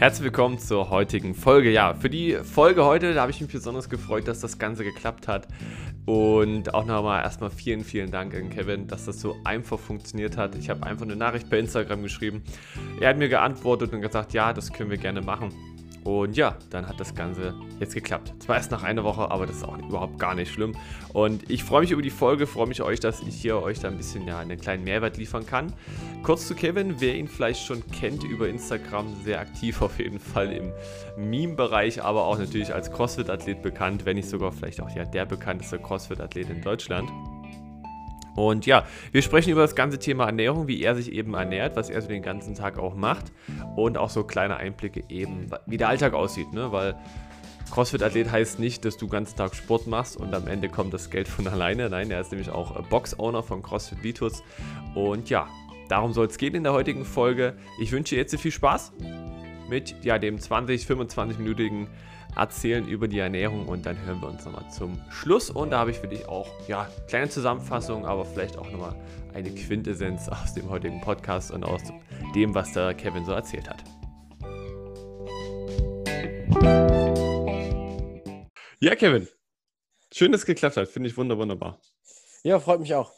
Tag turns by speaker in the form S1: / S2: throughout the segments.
S1: Herzlich willkommen zur heutigen Folge. Ja, für die Folge heute, da habe ich mich besonders gefreut, dass das Ganze geklappt hat. Und auch nochmal erstmal vielen, vielen Dank an Kevin, dass das so einfach funktioniert hat. Ich habe einfach eine Nachricht per Instagram geschrieben. Er hat mir geantwortet und gesagt, ja, das können wir gerne machen. Und ja, dann hat das Ganze jetzt geklappt. Zwar erst nach einer Woche, aber das ist auch überhaupt gar nicht schlimm. Und ich freue mich über die Folge, freue mich euch, dass ich hier euch da ein bisschen ja, einen kleinen Mehrwert liefern kann. Kurz zu Kevin, wer ihn vielleicht schon kennt über Instagram, sehr aktiv auf jeden Fall im Meme-Bereich, aber auch natürlich als CrossFit-Athlet bekannt, wenn nicht sogar vielleicht auch ja, der bekannteste CrossFit-Athlet in Deutschland. Und ja, wir sprechen über das ganze Thema Ernährung, wie er sich eben ernährt, was er so den ganzen Tag auch macht und auch so kleine Einblicke eben, wie der Alltag aussieht, ne? weil CrossFit-Athlet heißt nicht, dass du den ganzen Tag Sport machst und am Ende kommt das Geld von alleine. Nein, er ist nämlich auch Box-Owner von CrossFit Vitus. Und ja, darum soll es gehen in der heutigen Folge. Ich wünsche dir jetzt viel Spaß mit ja, dem 20-25-minütigen erzählen über die Ernährung und dann hören wir uns nochmal zum Schluss. Und da habe ich für dich auch, ja, kleine Zusammenfassung, aber vielleicht auch nochmal eine Quintessenz aus dem heutigen Podcast und aus dem, was der Kevin so erzählt hat. Ja, Kevin. Schön, dass es geklappt hat. Finde ich wunderbar.
S2: Ja, freut mich auch.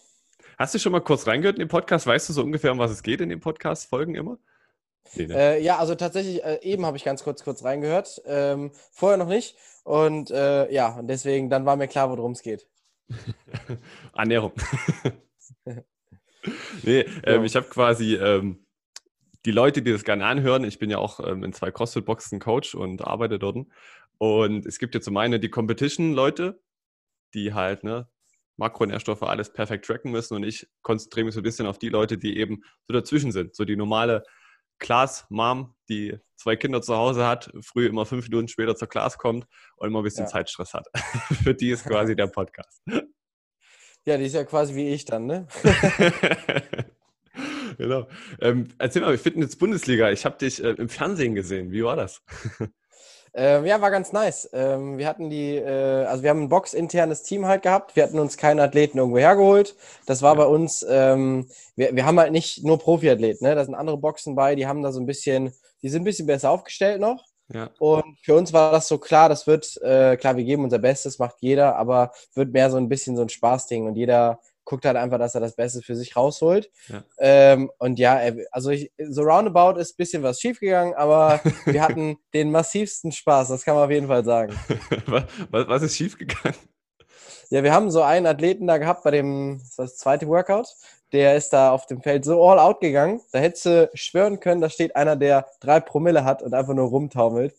S1: Hast du schon mal kurz reingehört in den Podcast? Weißt du so ungefähr, um was es geht in den Podcast-Folgen immer?
S2: Äh, ja, also tatsächlich, äh, eben habe ich ganz kurz kurz reingehört. Ähm, vorher noch nicht. Und äh, ja, und deswegen, dann war mir klar, worum es geht.
S1: Ernährung. nee, ähm, ich habe quasi ähm, die Leute, die das gerne anhören, ich bin ja auch ähm, in zwei CrossFit-Boxen Coach und arbeite dort. Und es gibt ja zum einen die Competition-Leute, die halt ne, Makronährstoffe alles perfekt tracken müssen. Und ich konzentriere mich so ein bisschen auf die Leute, die eben so dazwischen sind. So die normale Class Mom, die zwei Kinder zu Hause hat, früh immer fünf Minuten später zur Class kommt und immer ein bisschen ja. Zeitstress hat. Für die ist quasi der Podcast.
S2: Ja, die ist ja quasi wie ich dann, ne?
S1: genau. Ähm, erzähl mal, Fitness-Bundesliga, ich habe dich äh, im Fernsehen gesehen. Wie war das?
S2: Ähm, ja, war ganz nice. Ähm, wir hatten die, äh, also wir haben ein boxinternes Team halt gehabt. Wir hatten uns keinen Athleten irgendwo hergeholt. Das war ja. bei uns, ähm, wir, wir haben halt nicht nur Profiathleten, ne? Da sind andere Boxen bei, die haben da so ein bisschen, die sind ein bisschen besser aufgestellt noch. Ja. Und für uns war das so klar, das wird, äh, klar, wir geben unser Bestes, macht jeder, aber wird mehr so ein bisschen so ein Spaßding und jeder guckt halt einfach, dass er das Beste für sich rausholt. Ja. Ähm, und ja, also ich, so roundabout ist ein bisschen was schiefgegangen, aber wir hatten den massivsten Spaß, das kann man auf jeden Fall sagen.
S1: was, was ist schiefgegangen?
S2: Ja, wir haben so einen Athleten da gehabt bei dem das, zweite Workout. Der ist da auf dem Feld so all out gegangen. Da hättest du schwören können, da steht einer, der drei Promille hat und einfach nur rumtaumelt.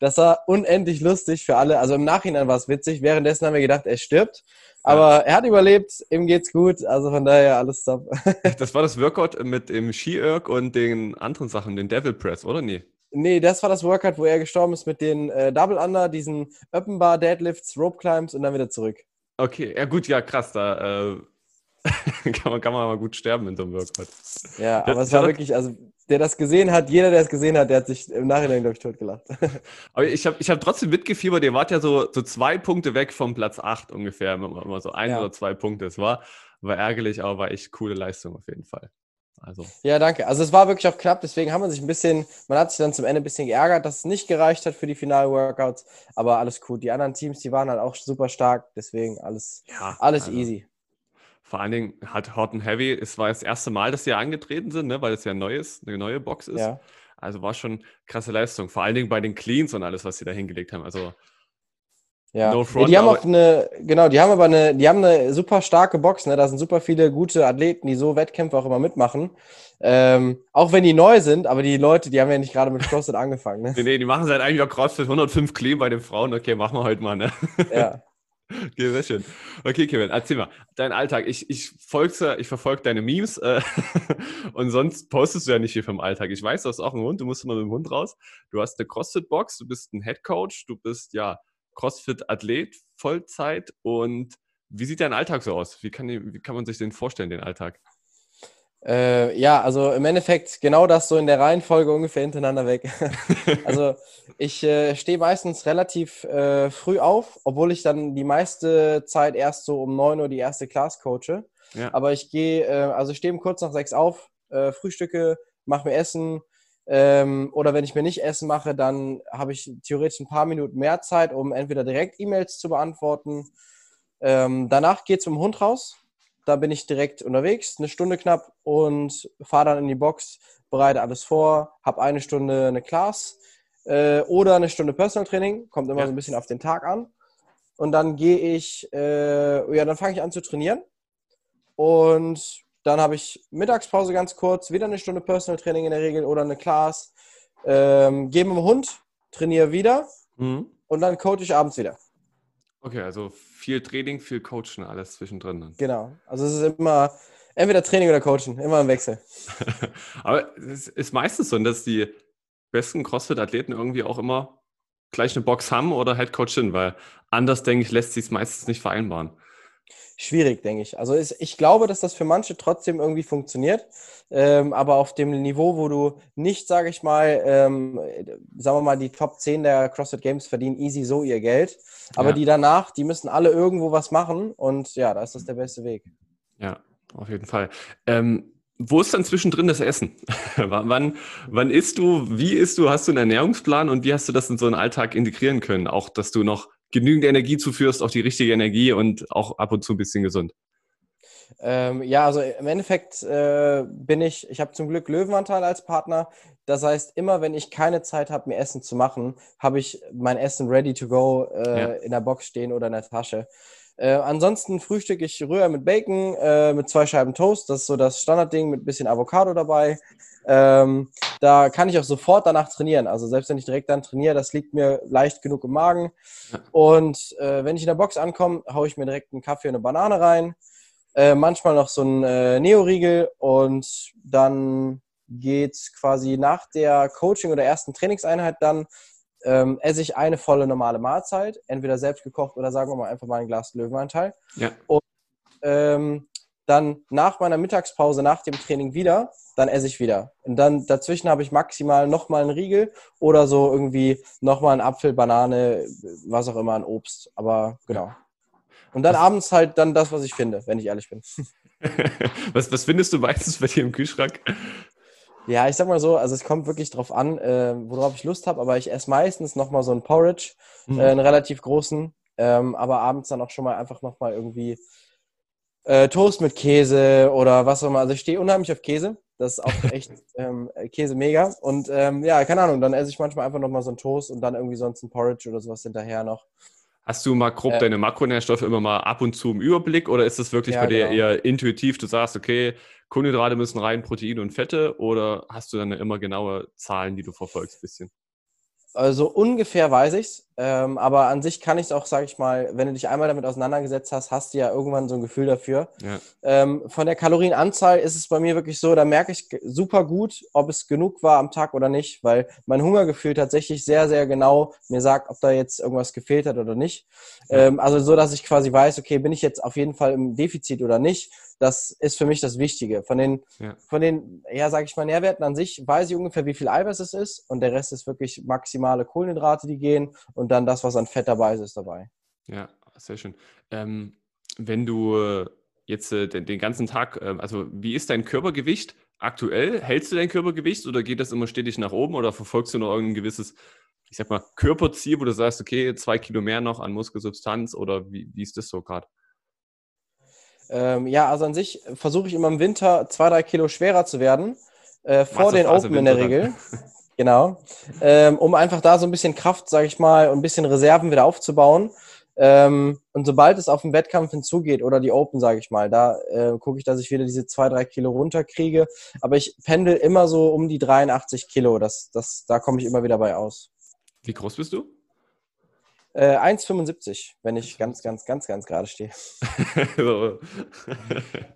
S2: Das war unendlich lustig für alle. Also im Nachhinein war es witzig. Währenddessen haben wir gedacht, er stirbt. Aber er hat überlebt, ihm geht's gut, also von daher alles top.
S1: das war das Workout mit dem Ski-Erg und den anderen Sachen, den Devil Press, oder nie?
S2: Nee, das war das Workout, wo er gestorben ist mit den äh, Double Under, diesen Open Bar Deadlifts, Rope Climbs und dann wieder zurück.
S1: Okay, ja gut, ja krass, da äh, kann, man, kann man mal gut sterben in so einem Workout.
S2: Ja, aber es war wirklich, also der das gesehen hat, jeder, der es gesehen hat, der hat sich im Nachhinein, glaube ich, totgelacht.
S1: Aber ich habe ich hab trotzdem mitgefiebert, ihr wart ja so, so zwei Punkte weg vom Platz 8 ungefähr, immer so ein ja. oder zwei Punkte. Es war, war ärgerlich, aber war echt coole Leistung auf jeden Fall.
S2: Also. Ja, danke. Also es war wirklich auch knapp, deswegen haben wir sich ein bisschen, man hat sich dann zum Ende ein bisschen geärgert, dass es nicht gereicht hat für die Final-Workouts, aber alles gut. Die anderen Teams, die waren halt auch super stark, deswegen alles, ja, alles also. easy.
S1: Vor allen Dingen hat Hot and Heavy, es war das erste Mal, dass sie angetreten sind, ne, weil es ja ein neues, eine neue Box ist. Ja. Also war schon krasse Leistung. Vor allen Dingen bei den Cleans und alles, was sie da hingelegt haben. Also
S2: ja, no front, die haben auch eine, genau, die haben aber eine, die haben eine super starke Box, ne? Da sind super viele gute Athleten, die so Wettkämpfe auch immer mitmachen. Ähm, auch wenn die neu sind, aber die Leute, die haben ja nicht gerade mit CrossFit angefangen. Ne?
S1: Nee, nee, die machen seit eigentlich auch CrossFit 105 Clean bei den Frauen. Okay, machen wir heute mal, ne? Ja. Okay, sehr schön. Okay, Kevin, erzähl mal, dein Alltag. Ich, ich, ich verfolge deine Memes äh, und sonst postest du ja nicht viel vom Alltag. Ich weiß, du hast auch einen Hund, du musst immer mit dem Hund raus. Du hast eine CrossFit-Box, du bist ein Headcoach, du bist ja CrossFit-Athlet, Vollzeit. Und wie sieht dein Alltag so aus? Wie kann, wie kann man sich den vorstellen, den Alltag?
S2: Äh, ja, also im Endeffekt genau das so in der Reihenfolge ungefähr hintereinander weg. also ich äh, stehe meistens relativ äh, früh auf, obwohl ich dann die meiste Zeit erst so um 9 Uhr die erste Class coache. Ja. Aber ich gehe, äh, also ich stehe kurz nach sechs auf, äh, frühstücke, mache mir Essen, Ähm, oder wenn ich mir nicht Essen mache, dann habe ich theoretisch ein paar Minuten mehr Zeit, um entweder direkt E-Mails zu beantworten. Ähm, danach geht es mit dem Hund raus. Da bin ich direkt unterwegs, eine Stunde knapp und fahre dann in die Box, bereite alles vor, habe eine Stunde eine Class äh, oder eine Stunde Personal Training, kommt immer ja. so ein bisschen auf den Tag an. Und dann gehe ich, äh, ja, dann fange ich an zu trainieren. Und dann habe ich Mittagspause ganz kurz, wieder eine Stunde Personal Training in der Regel oder eine Class. Ähm, gehe mit dem Hund, trainiere wieder mhm. und dann coache ich abends wieder.
S1: Okay, also viel Training, viel Coachen, alles zwischendrin. Dann.
S2: Genau. Also es ist immer entweder Training oder Coachen, immer im Wechsel.
S1: Aber es ist meistens so, dass die besten CrossFit-Athleten irgendwie auch immer gleich eine Box haben oder Head Coach sind, weil anders, denke ich, lässt sich es meistens nicht vereinbaren
S2: schwierig, denke ich. Also ist, ich glaube, dass das für manche trotzdem irgendwie funktioniert, ähm, aber auf dem Niveau, wo du nicht, sage ich mal, ähm, sagen wir mal, die Top 10 der CrossFit Games verdienen easy so ihr Geld, aber ja. die danach, die müssen alle irgendwo was machen und ja, da ist das der beste Weg.
S1: Ja, auf jeden Fall. Ähm, wo ist dann zwischendrin das Essen? wann, wann isst du? Wie isst du? Hast du einen Ernährungsplan und wie hast du das in so einen Alltag integrieren können? Auch, dass du noch genügend Energie zuführst, auch die richtige Energie und auch ab und zu ein bisschen gesund.
S2: Ähm, ja, also im Endeffekt äh, bin ich, ich habe zum Glück Löwenanteil als Partner. Das heißt, immer wenn ich keine Zeit habe, mir Essen zu machen, habe ich mein Essen ready to go äh, ja. in der Box stehen oder in der Tasche. Äh, ansonsten frühstücke ich Rührei mit Bacon, äh, mit zwei Scheiben Toast. Das ist so das Standardding mit ein bisschen Avocado dabei. Ähm, da kann ich auch sofort danach trainieren. Also selbst wenn ich direkt dann trainiere, das liegt mir leicht genug im Magen. Und äh, wenn ich in der Box ankomme, haue ich mir direkt einen Kaffee und eine Banane rein. Äh, manchmal noch so ein äh, Neo-Riegel und dann geht quasi nach der Coaching- oder ersten Trainingseinheit dann ähm, esse ich eine volle normale Mahlzeit, entweder selbst gekocht oder sagen wir mal einfach mal ein Glas Löwenanteil. Ja. Und ähm, dann nach meiner Mittagspause, nach dem Training wieder, dann esse ich wieder. Und dann dazwischen habe ich maximal nochmal einen Riegel oder so irgendwie nochmal einen Apfel, Banane, was auch immer, ein Obst. Aber genau. Und dann abends halt dann das, was ich finde, wenn ich ehrlich bin.
S1: was, was findest du meistens bei dir im Kühlschrank?
S2: Ja, ich sag mal so, also es kommt wirklich drauf an, äh, worauf ich Lust habe, aber ich esse meistens nochmal so einen Porridge, mhm. äh, einen relativ großen, ähm, aber abends dann auch schon mal einfach nochmal irgendwie äh, Toast mit Käse oder was auch immer. Also ich stehe unheimlich auf Käse. Das ist auch echt ähm, Käse mega. Und ähm, ja, keine Ahnung, dann esse ich manchmal einfach nochmal so einen Toast und dann irgendwie sonst ein Porridge oder sowas hinterher noch.
S1: Hast du mal grob äh, deine Makronährstoffe immer mal ab und zu im Überblick oder ist das wirklich ja, bei dir genau. eher intuitiv? Du sagst, okay, Kohlenhydrate müssen rein, Proteine und Fette oder hast du dann immer genaue Zahlen, die du verfolgst, bisschen?
S2: Also ungefähr weiß ich's, ähm, aber an sich kann ich es auch, sag ich mal, wenn du dich einmal damit auseinandergesetzt hast, hast du ja irgendwann so ein Gefühl dafür. Ja. Ähm, von der Kalorienanzahl ist es bei mir wirklich so, da merke ich super gut, ob es genug war am Tag oder nicht, weil mein Hungergefühl tatsächlich sehr, sehr genau mir sagt, ob da jetzt irgendwas gefehlt hat oder nicht. Ja. Ähm, also so, dass ich quasi weiß, okay, bin ich jetzt auf jeden Fall im Defizit oder nicht das ist für mich das Wichtige. Von den, ja. von den, ja, sage ich mal, Nährwerten an sich weiß ich ungefähr, wie viel Eiweiß es ist und der Rest ist wirklich maximale Kohlenhydrate, die gehen und dann das, was an Fett dabei ist, ist dabei.
S1: Ja, sehr schön. Ähm, wenn du jetzt äh, den, den, ganzen Tag, äh, also wie ist dein Körpergewicht aktuell? Hältst du dein Körpergewicht oder geht das immer stetig nach oben oder verfolgst du noch irgendein gewisses, ich sag mal, Körperziel, wo du sagst, okay, zwei Kilo mehr noch an Muskelsubstanz oder wie, wie ist das so gerade?
S2: Ähm, ja, also an sich versuche ich immer im Winter zwei, drei Kilo schwerer zu werden. Äh, vor den Open in der Regel. genau. Ähm, um einfach da so ein bisschen Kraft, sage ich mal, und ein bisschen Reserven wieder aufzubauen. Ähm, und sobald es auf den Wettkampf hinzugeht oder die Open, sage ich mal, da äh, gucke ich, dass ich wieder diese zwei, drei Kilo runterkriege. Aber ich pendel immer so um die 83 Kilo. Das, das, da komme ich immer wieder bei aus.
S1: Wie groß bist du?
S2: Äh, 1,75, wenn ich ganz, ganz, ganz, ganz gerade stehe.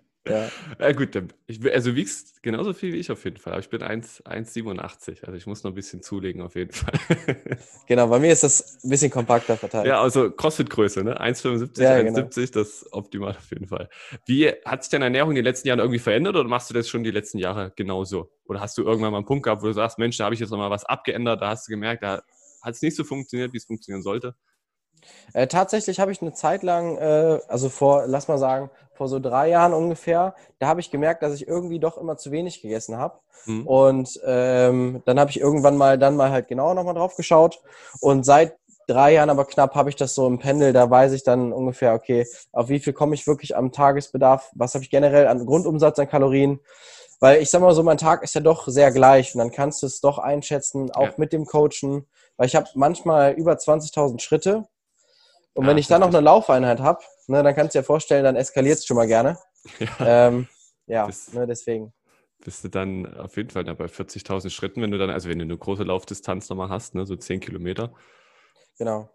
S1: ja. ja. gut, ich, also wiegst genauso viel wie ich auf jeden Fall, aber ich bin 1,87, also ich muss noch ein bisschen zulegen auf jeden Fall.
S2: genau, bei mir ist das ein bisschen kompakter verteilt.
S1: Ja, also Crossfit-Größe, ne? 1,75, ja, 1,70, genau. das ist optimal auf jeden Fall. Wie hat sich deine Ernährung in den letzten Jahren irgendwie verändert oder machst du das schon die letzten Jahre genauso? Oder hast du irgendwann mal einen Punkt gehabt, wo du sagst, Mensch, da habe ich jetzt noch mal was abgeändert, da hast du gemerkt, da hat es nicht so funktioniert, wie es funktionieren sollte?
S2: Äh, tatsächlich habe ich eine Zeit lang, äh, also vor, lass mal sagen, vor so drei Jahren ungefähr, da habe ich gemerkt, dass ich irgendwie doch immer zu wenig gegessen habe. Mhm. Und ähm, dann habe ich irgendwann mal dann mal halt genauer nochmal drauf geschaut. Und seit drei Jahren aber knapp habe ich das so im Pendel, da weiß ich dann ungefähr, okay, auf wie viel komme ich wirklich am Tagesbedarf, was habe ich generell an Grundumsatz an Kalorien. Weil ich sag mal so, mein Tag ist ja doch sehr gleich und dann kannst du es doch einschätzen, auch ja. mit dem Coachen. Weil ich habe manchmal über 20.000 Schritte und ja, wenn ich dann noch eine Laufeinheit habe, ne, dann kannst du dir vorstellen, dann eskaliert es schon mal gerne. Ja, ähm, ja bist, ne, deswegen.
S1: Bist du dann auf jeden Fall bei 40.000 Schritten, wenn du dann, also wenn du eine große Laufdistanz nochmal hast, ne, so 10 Kilometer.
S2: Genau.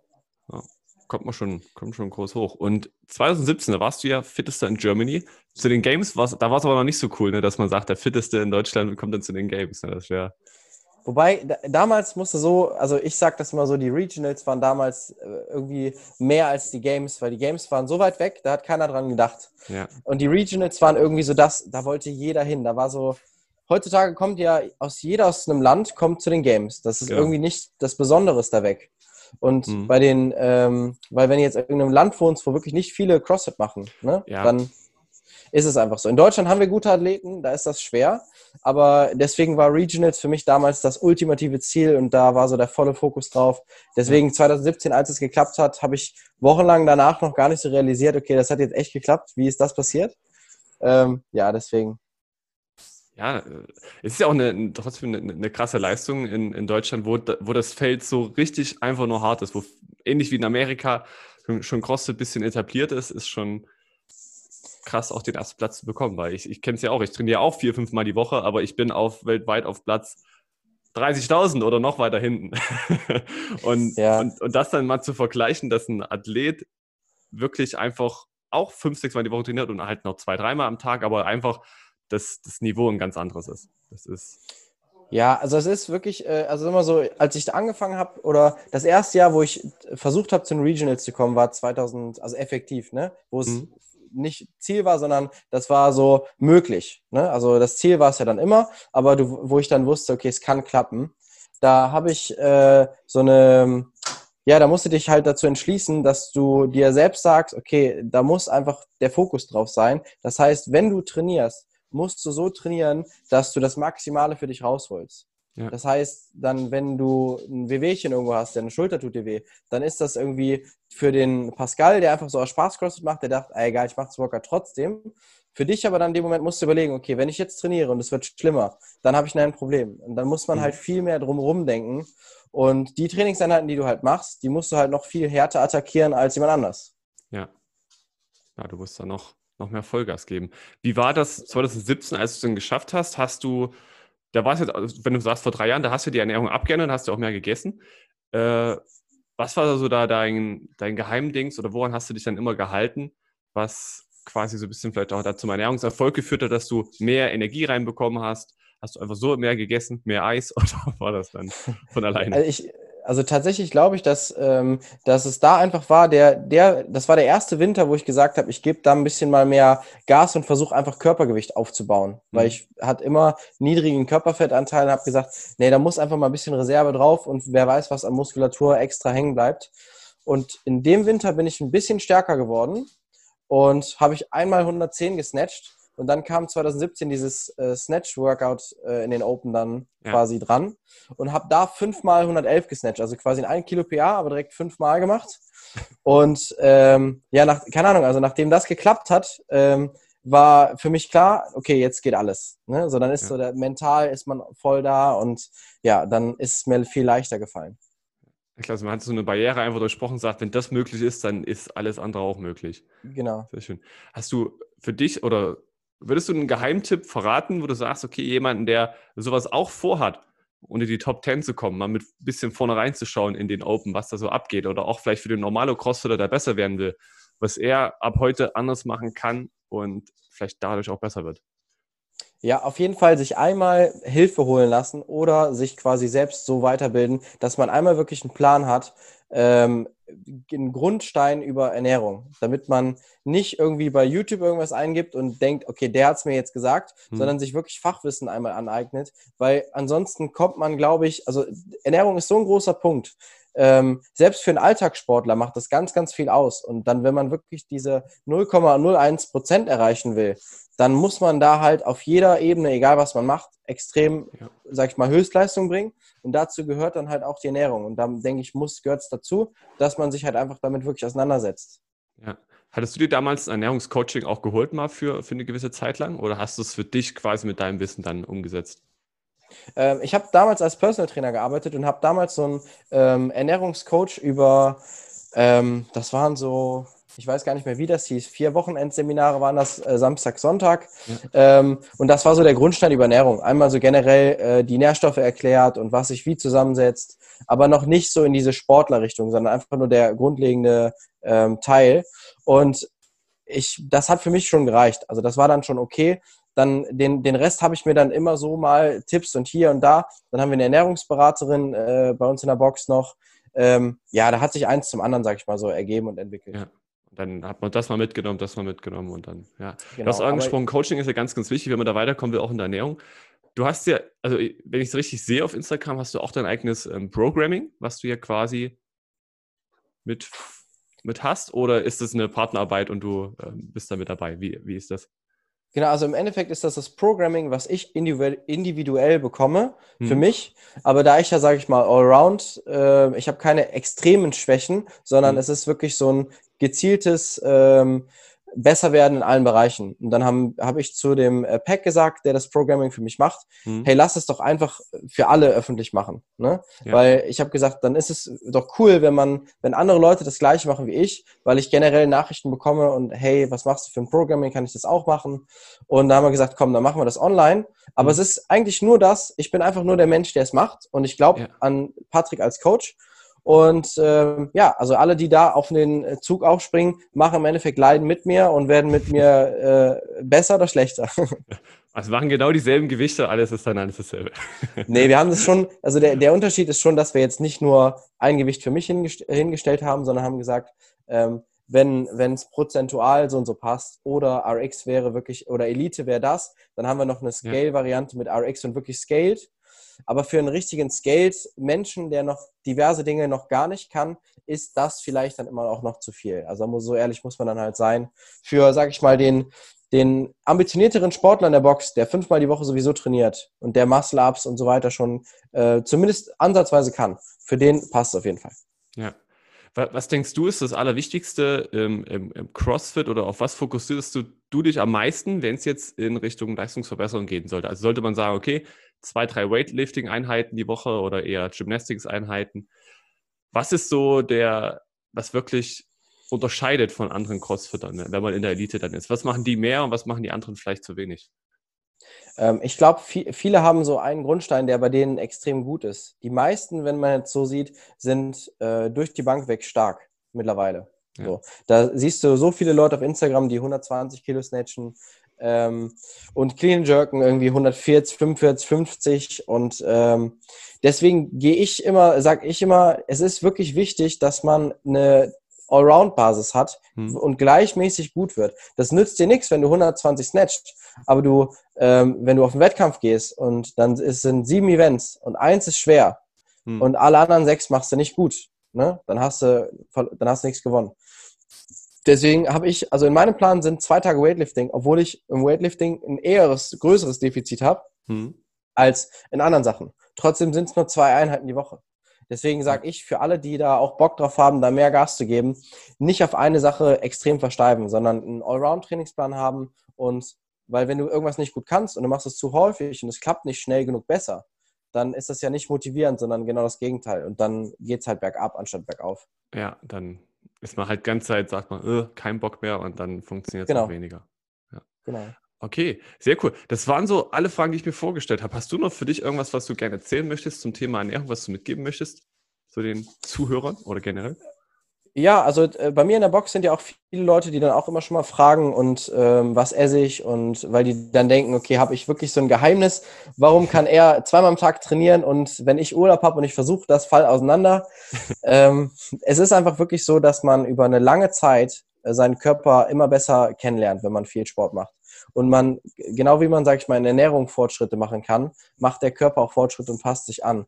S1: Ja, kommt man schon, kommt schon groß hoch. Und 2017, da warst du ja fittester in Germany. Zu den Games, war's, da war es aber noch nicht so cool, ne, dass man sagt, der fitteste in Deutschland kommt dann zu den Games. Ne, das wäre
S2: Wobei, da, damals musste so, also ich sag das immer so, die Regionals waren damals äh, irgendwie mehr als die Games, weil die Games waren so weit weg, da hat keiner dran gedacht. Ja. Und die Regionals waren irgendwie so das, da wollte jeder hin. Da war so, heutzutage kommt ja aus jeder aus einem Land, kommt zu den Games. Das ist ja. irgendwie nicht das Besonderes da weg. Und mhm. bei den, ähm, weil wenn ihr jetzt in irgendeinem Land wohnst, wo wirklich nicht viele CrossFit machen, ne, ja. dann ist es einfach so. In Deutschland haben wir gute Athleten, da ist das schwer. Aber deswegen war Regionals für mich damals das ultimative Ziel und da war so der volle Fokus drauf. Deswegen 2017, als es geklappt hat, habe ich wochenlang danach noch gar nicht so realisiert, okay, das hat jetzt echt geklappt. Wie ist das passiert? Ähm, ja, deswegen.
S1: Ja, es ist ja auch eine, trotzdem eine, eine krasse Leistung in, in Deutschland, wo, wo das Feld so richtig einfach nur hart ist, wo ähnlich wie in Amerika schon, schon CrossFit ein bisschen etabliert ist, ist schon, krass, auch den ersten Platz zu bekommen, weil ich, ich kenne es ja auch, ich trainiere auch vier, fünf Mal die Woche, aber ich bin auf weltweit auf Platz 30.000 oder noch weiter hinten. und, ja. und, und das dann mal zu vergleichen, dass ein Athlet wirklich einfach auch fünf, sechs Mal die Woche trainiert und halt noch zwei, dreimal am Tag, aber einfach das, das Niveau ein ganz anderes ist. Das ist.
S2: Ja, also es ist wirklich, äh, also immer so, als ich da angefangen habe oder das erste Jahr, wo ich versucht habe, zu den Regionals zu kommen, war 2000, also effektiv, ne, wo es mhm nicht Ziel war, sondern das war so möglich. Ne? Also das Ziel war es ja dann immer, aber du, wo ich dann wusste, okay, es kann klappen, da habe ich äh, so eine, ja, da musst du dich halt dazu entschließen, dass du dir selbst sagst, okay, da muss einfach der Fokus drauf sein. Das heißt, wenn du trainierst, musst du so trainieren, dass du das Maximale für dich rausholst. Ja. Das heißt, dann, wenn du ein Wehwehchen irgendwo hast, deine Schulter tut dir weh, dann ist das irgendwie für den Pascal, der einfach so aus Spaß CrossFit macht, der dachte, ey, egal, ich mach das Workout trotzdem. Für dich aber dann in dem Moment musst du überlegen, okay, wenn ich jetzt trainiere und es wird schlimmer, dann habe ich ein Problem. Und dann muss man mhm. halt viel mehr drumherum denken. Und die Trainingseinheiten, die du halt machst, die musst du halt noch viel härter attackieren als jemand anders.
S1: Ja. Ja, du musst da noch, noch mehr Vollgas geben. Wie war das 2017, als du es dann geschafft hast? Hast du da war es jetzt, also wenn du sagst vor drei Jahren, da hast du die Ernährung abgeändert, hast du auch mehr gegessen. Äh, was war so da dein, dein Geheimdings oder woran hast du dich dann immer gehalten, was quasi so ein bisschen vielleicht auch dazu Ernährungserfolg geführt hat, dass du mehr Energie reinbekommen hast? Hast du einfach so mehr gegessen, mehr Eis oder war das dann von alleine?
S2: Also ich, also tatsächlich glaube ich, dass, ähm, dass es da einfach war, der, der, das war der erste Winter, wo ich gesagt habe, ich gebe da ein bisschen mal mehr Gas und versuche einfach Körpergewicht aufzubauen. Mhm. Weil ich hatte immer niedrigen Körperfettanteil und habe gesagt, nee, da muss einfach mal ein bisschen Reserve drauf und wer weiß, was an Muskulatur extra hängen bleibt. Und in dem Winter bin ich ein bisschen stärker geworden und habe ich einmal 110 gesnatcht und dann kam 2017 dieses äh, Snatch-Workout äh, in den Open dann ja. quasi dran und habe da fünfmal 111 gesnatcht, also quasi in ein Kilo PA, aber direkt fünfmal gemacht. Und ähm, ja, nach, keine Ahnung, also nachdem das geklappt hat, ähm, war für mich klar, okay, jetzt geht alles. Ne? So, dann ist ja. so der, mental ist man voll da und ja, dann ist es mir viel leichter gefallen.
S1: Ich glaube, man hat so eine Barriere einfach durchsprochen, sagt, wenn das möglich ist, dann ist alles andere auch möglich.
S2: Genau.
S1: Sehr schön. Hast du für dich oder Würdest du einen Geheimtipp verraten, wo du sagst, okay, jemanden, der sowas auch vorhat, unter die Top 10 zu kommen, mal mit ein bisschen vorne reinzuschauen in den Open, was da so abgeht oder auch vielleicht für den normale Crossfitter, der besser werden will, was er ab heute anders machen kann und vielleicht dadurch auch besser wird?
S2: Ja, auf jeden Fall sich einmal Hilfe holen lassen oder sich quasi selbst so weiterbilden, dass man einmal wirklich einen Plan hat, ähm, einen Grundstein über Ernährung, damit man nicht irgendwie bei YouTube irgendwas eingibt und denkt, okay, der hat es mir jetzt gesagt, hm. sondern sich wirklich Fachwissen einmal aneignet, weil ansonsten kommt man, glaube ich, also Ernährung ist so ein großer Punkt. Ähm, selbst für einen Alltagssportler macht das ganz, ganz viel aus. Und dann, wenn man wirklich diese 0,01 Prozent erreichen will, dann muss man da halt auf jeder Ebene, egal was man macht, extrem, ja. sag ich mal, Höchstleistung bringen. Und dazu gehört dann halt auch die Ernährung. Und da denke ich, muss, gehört es dazu, dass man sich halt einfach damit wirklich auseinandersetzt.
S1: Ja. Hattest du dir damals ein Ernährungscoaching auch geholt mal für, für eine gewisse Zeit lang? Oder hast du es für dich quasi mit deinem Wissen dann umgesetzt?
S2: Ähm, ich habe damals als Personal Trainer gearbeitet und habe damals so einen ähm, Ernährungscoach über, ähm, das waren so ich weiß gar nicht mehr, wie das hieß. Vier Wochenendseminare waren das, äh, Samstag, Sonntag. Ja. Ähm, und das war so der Grundstein über Ernährung. Einmal so generell äh, die Nährstoffe erklärt und was sich wie zusammensetzt, aber noch nicht so in diese Sportlerrichtung, sondern einfach nur der grundlegende ähm, Teil. Und ich, das hat für mich schon gereicht. Also das war dann schon okay. Dann den, den Rest habe ich mir dann immer so mal Tipps und hier und da. Dann haben wir eine Ernährungsberaterin äh, bei uns in der Box noch. Ähm, ja, da hat sich eins zum anderen, sag ich mal so, ergeben und entwickelt.
S1: Ja dann hat man das mal mitgenommen, das mal mitgenommen und dann, ja. Genau, du hast angesprochen, Coaching ist ja ganz, ganz wichtig, wenn man da weiterkommen will, auch in der Ernährung. Du hast ja, also wenn ich es richtig sehe auf Instagram, hast du auch dein eigenes ähm, Programming, was du ja quasi mit, mit hast, oder ist das eine Partnerarbeit und du ähm, bist da mit dabei? Wie, wie ist das?
S2: Genau, also im Endeffekt ist das das Programming, was ich individuell, bekomme für hm. mich. Aber da ich ja, sage ich mal, allround, äh, ich habe keine extremen Schwächen, sondern hm. es ist wirklich so ein gezieltes ähm, besser werden in allen Bereichen. Und dann habe hab ich zu dem äh, Pack gesagt, der das Programming für mich macht, mhm. hey, lass es doch einfach für alle öffentlich machen. Ne? Ja. Weil ich habe gesagt, dann ist es doch cool, wenn man, wenn andere Leute das gleiche machen wie ich, weil ich generell Nachrichten bekomme und hey, was machst du für ein Programming, kann ich das auch machen? Und da haben wir gesagt, komm, dann machen wir das online. Aber mhm. es ist eigentlich nur das, ich bin einfach nur der Mensch, der es macht. Und ich glaube ja. an Patrick als Coach. Und äh, ja, also alle, die da auf den Zug aufspringen, machen im Endeffekt Leiden mit mir und werden mit mir äh, besser oder schlechter.
S1: Also machen genau dieselben Gewichte, alles ist dann alles dasselbe.
S2: nee, wir haben das schon, also der, der Unterschied ist schon, dass wir jetzt nicht nur ein Gewicht für mich hingest hingestellt haben, sondern haben gesagt, ähm, wenn es prozentual so und so passt oder RX wäre wirklich, oder Elite wäre das, dann haben wir noch eine Scale-Variante mit RX und wirklich scaled. Aber für einen richtigen Scaled Menschen, der noch diverse Dinge noch gar nicht kann, ist das vielleicht dann immer auch noch zu viel. Also so ehrlich muss man dann halt sein. Für, sag ich mal, den, den ambitionierteren Sportler in der Box, der fünfmal die Woche sowieso trainiert und der Muscle-Ups und so weiter schon äh, zumindest ansatzweise kann, für den passt es auf jeden Fall.
S1: Ja. Was denkst du, ist das Allerwichtigste im, im, im CrossFit oder auf was fokussierst du, du dich am meisten, wenn es jetzt in Richtung Leistungsverbesserung gehen sollte? Also sollte man sagen, okay, zwei, drei Weightlifting-Einheiten die Woche oder eher Gymnastics-Einheiten. Was ist so der, was wirklich unterscheidet von anderen Crossfittern, wenn man in der Elite dann ist? Was machen die mehr und was machen die anderen vielleicht zu wenig?
S2: Ähm, ich glaube, viele haben so einen Grundstein, der bei denen extrem gut ist. Die meisten, wenn man jetzt so sieht, sind äh, durch die Bank weg stark mittlerweile. Ja. So. Da siehst du so viele Leute auf Instagram, die 120 Kilo snatchen, ähm, und Clean Jerken irgendwie 140, 45, 50 und ähm, deswegen gehe ich immer, sage ich immer, es ist wirklich wichtig, dass man eine Allround-Basis hat hm. und gleichmäßig gut wird. Das nützt dir nichts, wenn du 120 snatcht, aber du, ähm, wenn du auf den Wettkampf gehst und dann es sind sieben Events und eins ist schwer hm. und alle anderen sechs machst du nicht gut, ne? dann hast du, dann hast du nichts gewonnen. Deswegen habe ich, also in meinem Plan sind zwei Tage Weightlifting, obwohl ich im Weightlifting ein eheres, größeres Defizit habe hm. als in anderen Sachen. Trotzdem sind es nur zwei Einheiten die Woche. Deswegen sage ich für alle, die da auch Bock drauf haben, da mehr Gas zu geben, nicht auf eine Sache extrem versteifen, sondern einen Allround-Trainingsplan haben und weil wenn du irgendwas nicht gut kannst und du machst es zu häufig und es klappt nicht schnell genug besser, dann ist das ja nicht motivierend, sondern genau das Gegenteil. Und dann geht es halt bergab anstatt bergauf.
S1: Ja, dann ist man halt ganz Zeit, sagt man, äh, kein Bock mehr und dann funktioniert es genau. weniger. Ja. Genau. Okay, sehr cool. Das waren so alle Fragen, die ich mir vorgestellt habe. Hast du noch für dich irgendwas, was du gerne erzählen möchtest zum Thema Ernährung, was du mitgeben möchtest zu den Zuhörern oder generell?
S2: Ja, also äh, bei mir in der Box sind ja auch viele Leute, die dann auch immer schon mal fragen und ähm, was esse ich und weil die dann denken, okay, habe ich wirklich so ein Geheimnis? Warum kann er zweimal am Tag trainieren und wenn ich Urlaub habe und ich versuche das, fall auseinander? ähm, es ist einfach wirklich so, dass man über eine lange Zeit äh, seinen Körper immer besser kennenlernt, wenn man viel Sport macht. Und man, genau wie man, sag ich mal, in Ernährung Fortschritte machen kann, macht der Körper auch Fortschritte und passt sich an.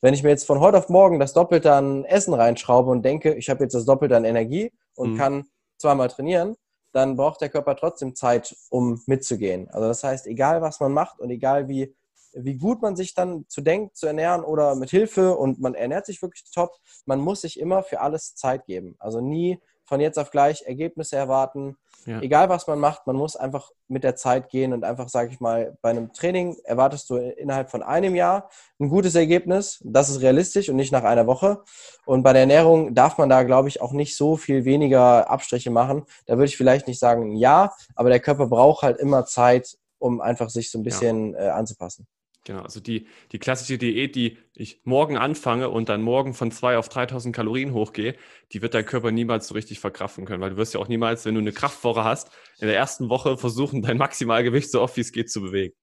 S2: Wenn ich mir jetzt von heute auf morgen das Doppelte an Essen reinschraube und denke, ich habe jetzt das Doppelte an Energie und mhm. kann zweimal trainieren, dann braucht der Körper trotzdem Zeit, um mitzugehen. Also das heißt, egal was man macht und egal wie, wie gut man sich dann zu denkt, zu ernähren oder mit Hilfe und man ernährt sich wirklich top, man muss sich immer für alles Zeit geben. Also nie von jetzt auf gleich Ergebnisse erwarten. Ja. Egal was man macht, man muss einfach mit der Zeit gehen und einfach, sage ich mal, bei einem Training erwartest du innerhalb von einem Jahr ein gutes Ergebnis. Das ist realistisch und nicht nach einer Woche. Und bei der Ernährung darf man da, glaube ich, auch nicht so viel weniger Abstriche machen. Da würde ich vielleicht nicht sagen ja, aber der Körper braucht halt immer Zeit, um einfach sich so ein bisschen ja. äh, anzupassen.
S1: Genau, also die, die klassische Diät, die ich morgen anfange und dann morgen von 2 auf 3000 Kalorien hochgehe, die wird dein Körper niemals so richtig verkraften können, weil du wirst ja auch niemals, wenn du eine Kraftwoche hast, in der ersten Woche versuchen, dein Maximalgewicht so oft wie es geht zu bewegen.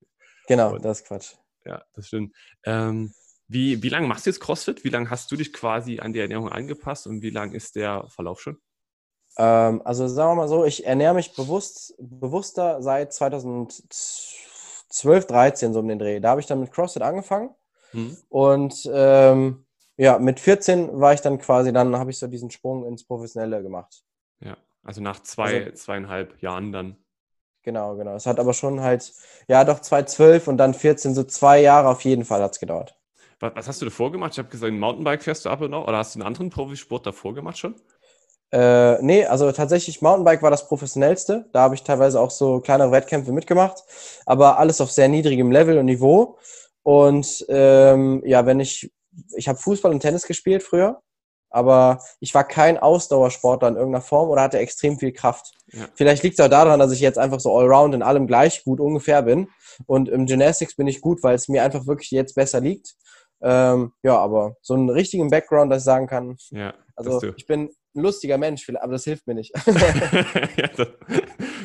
S2: Genau, und, das ist Quatsch.
S1: Ja, das stimmt. Ähm, wie, wie lange machst du jetzt CrossFit? Wie lange hast du dich quasi an die Ernährung angepasst und wie lang ist der Verlauf schon?
S2: Ähm, also sagen wir mal so, ich ernähre mich bewusst, bewusster seit 2012 12, 13 so um den Dreh. Da habe ich dann mit CrossFit angefangen. Mhm. Und ähm, ja, mit 14 war ich dann quasi, dann habe ich so diesen Sprung ins Professionelle gemacht.
S1: Ja, also nach zwei, also, zweieinhalb Jahren dann.
S2: Genau, genau. Es hat aber schon halt, ja, doch 2012 und dann 14, so zwei Jahre auf jeden Fall hat es gedauert.
S1: Was, was, hast du davor gemacht? Ich habe gesagt, Mountainbike fährst du ab und noch oder hast du einen anderen Profisport davor gemacht schon?
S2: Äh, nee, also tatsächlich Mountainbike war das professionellste. Da habe ich teilweise auch so kleinere Wettkämpfe mitgemacht, aber alles auf sehr niedrigem Level und Niveau. Und ähm, ja, wenn ich, ich habe Fußball und Tennis gespielt früher, aber ich war kein Ausdauersportler in irgendeiner Form oder hatte extrem viel Kraft. Ja. Vielleicht liegt es auch daran, dass ich jetzt einfach so allround in allem gleich gut ungefähr bin. Und im Gymnastics bin ich gut, weil es mir einfach wirklich jetzt besser liegt. Ähm, ja, aber so einen richtigen Background, dass ich sagen kann, ja, also ich bin ein lustiger Mensch, aber das hilft mir nicht.
S1: ja, das,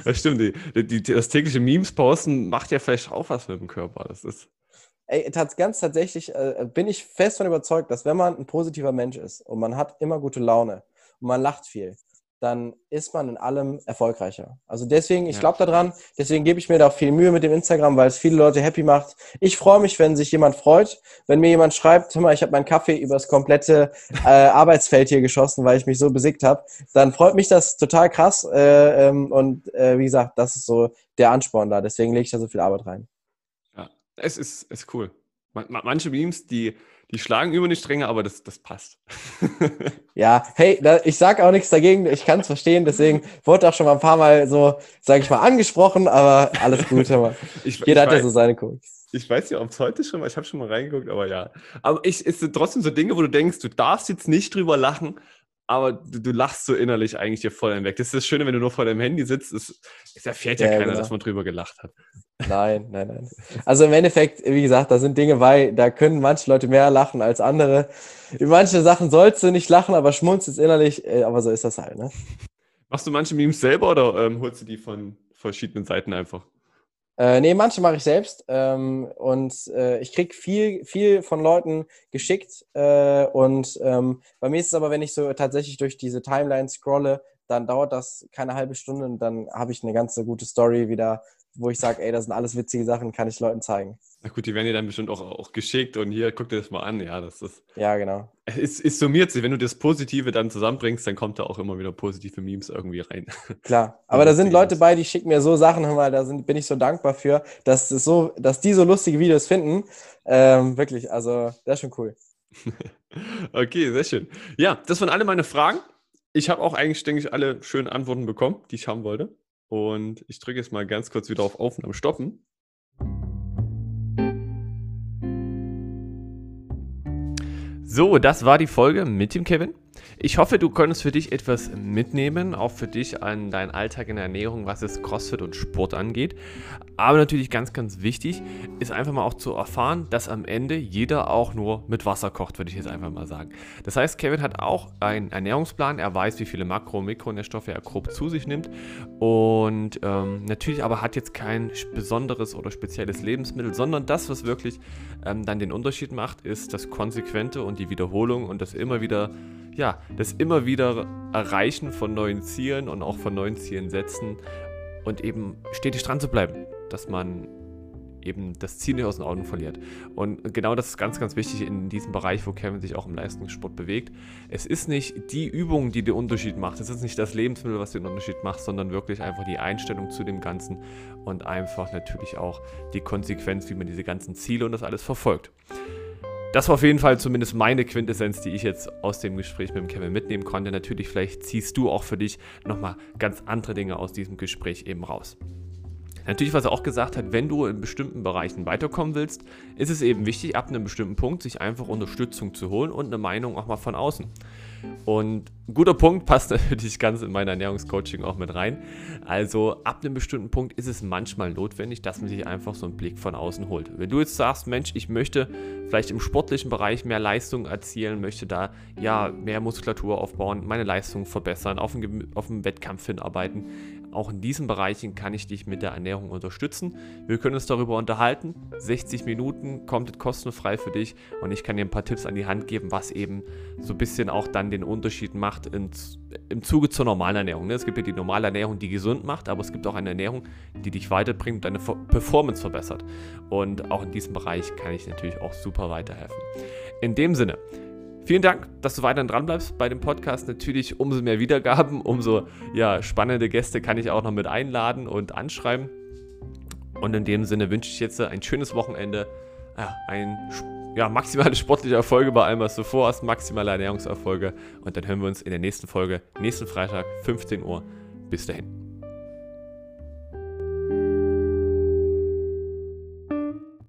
S1: das, stimmt. Die, die, das tägliche Memes posten macht ja vielleicht auch was mit dem Körper. Das ist.
S2: Ey, ganz tatsächlich äh, bin ich fest davon überzeugt, dass wenn man ein positiver Mensch ist und man hat immer gute Laune und man lacht viel, dann ist man in allem erfolgreicher. Also deswegen, ich ja. glaube daran, deswegen gebe ich mir da auch viel Mühe mit dem Instagram, weil es viele Leute happy macht. Ich freue mich, wenn sich jemand freut, wenn mir jemand schreibt, hör mal, ich habe meinen Kaffee übers komplette äh, Arbeitsfeld hier geschossen, weil ich mich so besiegt habe, dann freut mich das total krass. Äh, ähm, und äh, wie gesagt, das ist so der Ansporn da. Deswegen lege ich da so viel Arbeit rein.
S1: Ja, es ist, ist cool. Manche Memes, die die schlagen über die Stränge, aber das, das passt.
S2: ja, hey, da, ich sage auch nichts dagegen, ich kann es verstehen, deswegen wurde auch schon mal ein paar Mal so, sage ich mal, angesprochen, aber alles gut, aber ich, jeder ich hat ja so seine Codes.
S1: Ich weiß nicht, ob es heute schon mal, ich habe schon mal reingeguckt, aber ja. Aber ich, es sind trotzdem so Dinge, wo du denkst, du darfst jetzt nicht drüber lachen, aber du, du, lachst so innerlich eigentlich dir voll hinweg. Das ist das Schöne, wenn du nur vor deinem Handy sitzt, es, es erfährt ja, ja keiner, genau. dass man drüber gelacht hat.
S2: Nein, nein, nein. Also im Endeffekt, wie gesagt, da sind Dinge bei, da können manche Leute mehr lachen als andere. In manche Sachen sollst du nicht lachen, aber schmunzelst innerlich, äh, aber so ist das halt, ne?
S1: Machst du manche Memes selber oder ähm, holst du die von verschiedenen Seiten einfach?
S2: Äh, nee, manche mache ich selbst ähm, und äh, ich kriege viel, viel von Leuten geschickt äh, und ähm, bei mir ist es aber, wenn ich so tatsächlich durch diese Timeline scrolle, dann dauert das keine halbe Stunde und dann habe ich eine ganze gute Story wieder wo ich sage, ey, das sind alles witzige Sachen, kann ich Leuten zeigen.
S1: Na gut, die werden dir dann bestimmt auch, auch geschickt und hier, guck dir das mal an. Ja, das ist.
S2: Ja, genau.
S1: Es, es summiert sich. Wenn du das Positive dann zusammenbringst, dann kommt da auch immer wieder positive Memes irgendwie rein.
S2: Klar, aber da sind Leute bei, die schicken mir so Sachen, mal, da sind, bin ich so dankbar für, dass, es so, dass die so lustige Videos finden. Ähm, wirklich, also, das ist schon cool.
S1: okay, sehr schön. Ja, das waren alle meine Fragen. Ich habe auch eigentlich, denke ich, alle schönen Antworten bekommen, die ich haben wollte. Und ich drücke jetzt mal ganz kurz wieder auf Aufnahme stoppen. So, das war die Folge mit dem Kevin. Ich hoffe, du konntest für dich etwas mitnehmen, auch für dich an deinen Alltag in der Ernährung, was es CrossFit und Sport angeht. Aber natürlich ganz, ganz wichtig ist einfach mal auch zu erfahren, dass am Ende jeder auch nur mit Wasser kocht, würde ich jetzt einfach mal sagen. Das heißt, Kevin hat auch einen Ernährungsplan, er weiß, wie viele Makro- und Mikronährstoffe er grob zu sich nimmt und ähm, natürlich aber hat jetzt kein besonderes oder spezielles Lebensmittel, sondern das, was wirklich ähm, dann den Unterschied macht, ist das Konsequente und die Wiederholung und das immer wieder ja, das immer wieder Erreichen von neuen Zielen und auch von neuen Zielen setzen und eben stetig dran zu bleiben, dass man eben das Ziel nicht aus den Augen verliert. Und genau das ist ganz, ganz wichtig in diesem Bereich, wo Kevin sich auch im Leistungssport bewegt. Es ist nicht die Übung, die den Unterschied macht. Es ist nicht das Lebensmittel, was den Unterschied macht, sondern wirklich einfach die Einstellung zu dem Ganzen und einfach natürlich auch die Konsequenz, wie man diese ganzen Ziele und das alles verfolgt. Das war auf jeden Fall zumindest meine Quintessenz, die ich jetzt aus dem Gespräch mit dem Kevin mitnehmen konnte. Natürlich, vielleicht ziehst du auch für dich nochmal ganz andere Dinge aus diesem Gespräch eben raus. Natürlich, was er auch gesagt hat, wenn du in bestimmten Bereichen weiterkommen willst, ist es eben wichtig, ab einem bestimmten Punkt sich einfach Unterstützung zu holen und eine Meinung auch mal von außen. Und ein guter Punkt passt natürlich ganz in mein Ernährungscoaching auch mit rein. Also ab einem bestimmten Punkt ist es manchmal notwendig, dass man sich einfach so einen Blick von außen holt. Wenn du jetzt sagst, Mensch, ich möchte vielleicht im sportlichen Bereich mehr Leistung erzielen, möchte da ja mehr Muskulatur aufbauen, meine Leistung verbessern, auf einen, Wettkampf hinarbeiten, auch in diesen Bereichen kann ich dich mit der Ernährung unterstützen. Wir können uns darüber unterhalten. 60 Minuten kommt kostenfrei für dich und ich kann dir ein paar Tipps an die Hand geben, was eben so ein bisschen auch dann den Unterschied macht ins, im Zuge zur normalen Ernährung. Ne? Es gibt ja die normale Ernährung, die gesund macht, aber es gibt auch eine Ernährung, die dich weiterbringt und deine Performance verbessert. Und auch in diesem Bereich kann ich natürlich auch super weiterhelfen. In dem Sinne, Vielen Dank, dass du weiterhin dran bleibst bei dem Podcast. Natürlich umso mehr Wiedergaben, umso ja, spannende Gäste kann ich auch noch mit einladen und anschreiben. Und in dem Sinne wünsche ich jetzt ein schönes Wochenende, ja, ein ja, maximale sportliche Erfolge bei allem, was du vorhast, maximale Ernährungserfolge. Und dann hören wir uns in der nächsten Folge, nächsten Freitag, 15 Uhr. Bis dahin.